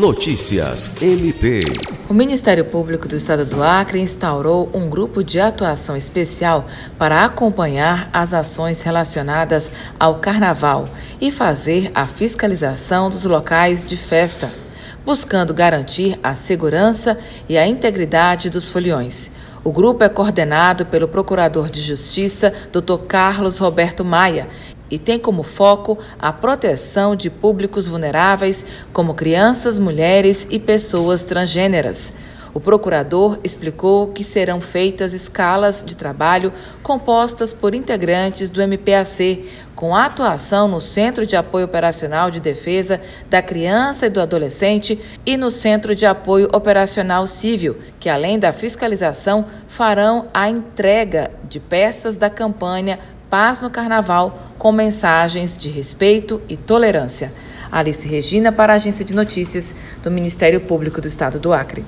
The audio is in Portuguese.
Notícias MP. O Ministério Público do Estado do Acre instaurou um grupo de atuação especial para acompanhar as ações relacionadas ao carnaval e fazer a fiscalização dos locais de festa, buscando garantir a segurança e a integridade dos foliões. O grupo é coordenado pelo Procurador de Justiça, Dr. Carlos Roberto Maia, e tem como foco a proteção de públicos vulneráveis, como crianças, mulheres e pessoas transgêneras. O procurador explicou que serão feitas escalas de trabalho compostas por integrantes do MPAC, com atuação no Centro de Apoio Operacional de Defesa da Criança e do Adolescente e no Centro de Apoio Operacional Civil, que além da fiscalização farão a entrega de peças da campanha Paz no Carnaval com mensagens de respeito e tolerância. Alice Regina para a Agência de Notícias do Ministério Público do Estado do Acre.